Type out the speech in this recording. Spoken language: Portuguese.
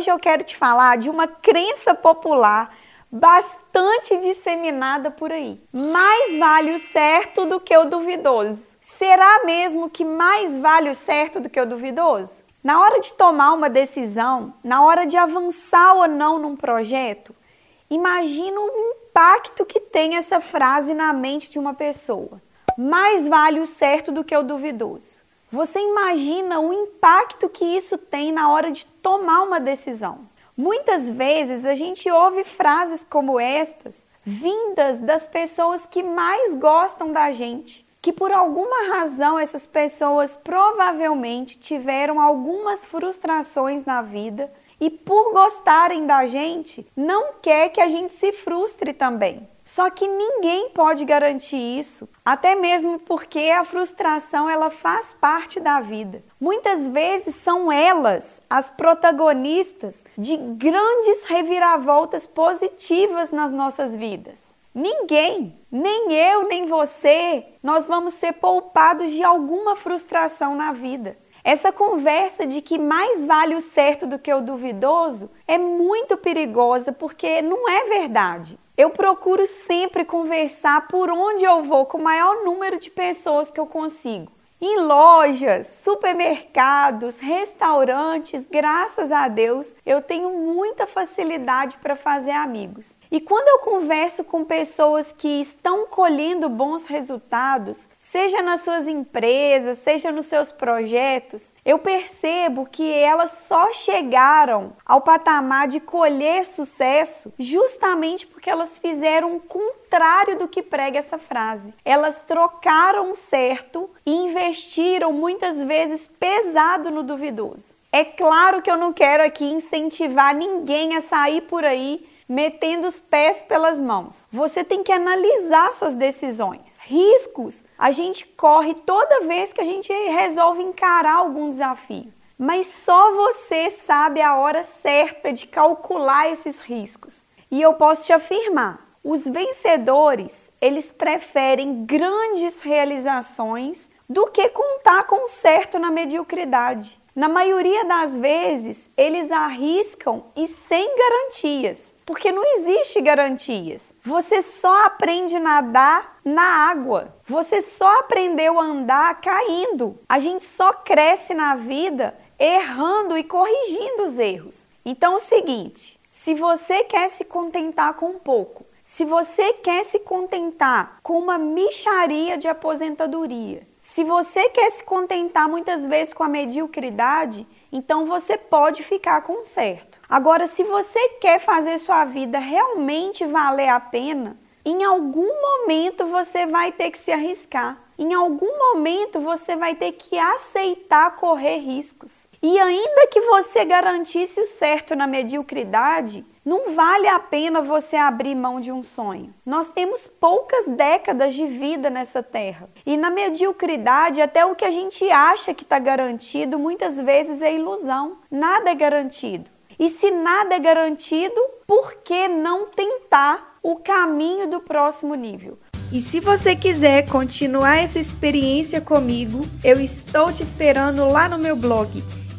Hoje eu quero te falar de uma crença popular bastante disseminada por aí. Mais vale o certo do que o duvidoso. Será mesmo que mais vale o certo do que o duvidoso? Na hora de tomar uma decisão, na hora de avançar ou não num projeto, imagina o impacto que tem essa frase na mente de uma pessoa. Mais vale o certo do que o duvidoso. Você imagina o impacto que isso tem na hora de tomar uma decisão. Muitas vezes a gente ouve frases como estas vindas das pessoas que mais gostam da gente, que por alguma razão essas pessoas provavelmente tiveram algumas frustrações na vida e por gostarem da gente, não quer que a gente se frustre também. Só que ninguém pode garantir isso, até mesmo porque a frustração ela faz parte da vida. Muitas vezes são elas as protagonistas de grandes reviravoltas positivas nas nossas vidas. Ninguém, nem eu, nem você, nós vamos ser poupados de alguma frustração na vida. Essa conversa de que mais vale o certo do que o duvidoso é muito perigosa porque não é verdade. Eu procuro sempre conversar por onde eu vou com o maior número de pessoas que eu consigo. Em lojas, supermercados, restaurantes, graças a Deus, eu tenho muita facilidade para fazer amigos. E quando eu converso com pessoas que estão colhendo bons resultados, seja nas suas empresas, seja nos seus projetos, eu percebo que elas só chegaram ao patamar de colher sucesso justamente porque elas fizeram o contrário do que prega essa frase. Elas trocaram o certo e investiram muitas vezes pesado no duvidoso. É claro que eu não quero aqui incentivar ninguém a sair por aí metendo os pés pelas mãos. Você tem que analisar suas decisões. Riscos a gente corre toda vez que a gente resolve encarar algum desafio. Mas só você sabe a hora certa de calcular esses riscos. E eu posso te afirmar, os vencedores, eles preferem grandes realizações do que contar com certo na mediocridade. Na maioria das vezes, eles arriscam e sem garantias, porque não existe garantias. Você só aprende a nadar na água. Você só aprendeu a andar caindo. A gente só cresce na vida errando e corrigindo os erros. Então é o seguinte, se você quer se contentar com pouco, se você quer se contentar com uma micharia de aposentadoria, se você quer se contentar muitas vezes com a mediocridade, então você pode ficar com certo. Agora, se você quer fazer sua vida realmente valer a pena, em algum momento você vai ter que se arriscar. Em algum momento você vai ter que aceitar correr riscos. E ainda que você garantisse o certo na mediocridade, não vale a pena você abrir mão de um sonho. Nós temos poucas décadas de vida nessa terra. E na mediocridade, até o que a gente acha que está garantido, muitas vezes é ilusão. Nada é garantido. E se nada é garantido, por que não tentar o caminho do próximo nível? E se você quiser continuar essa experiência comigo, eu estou te esperando lá no meu blog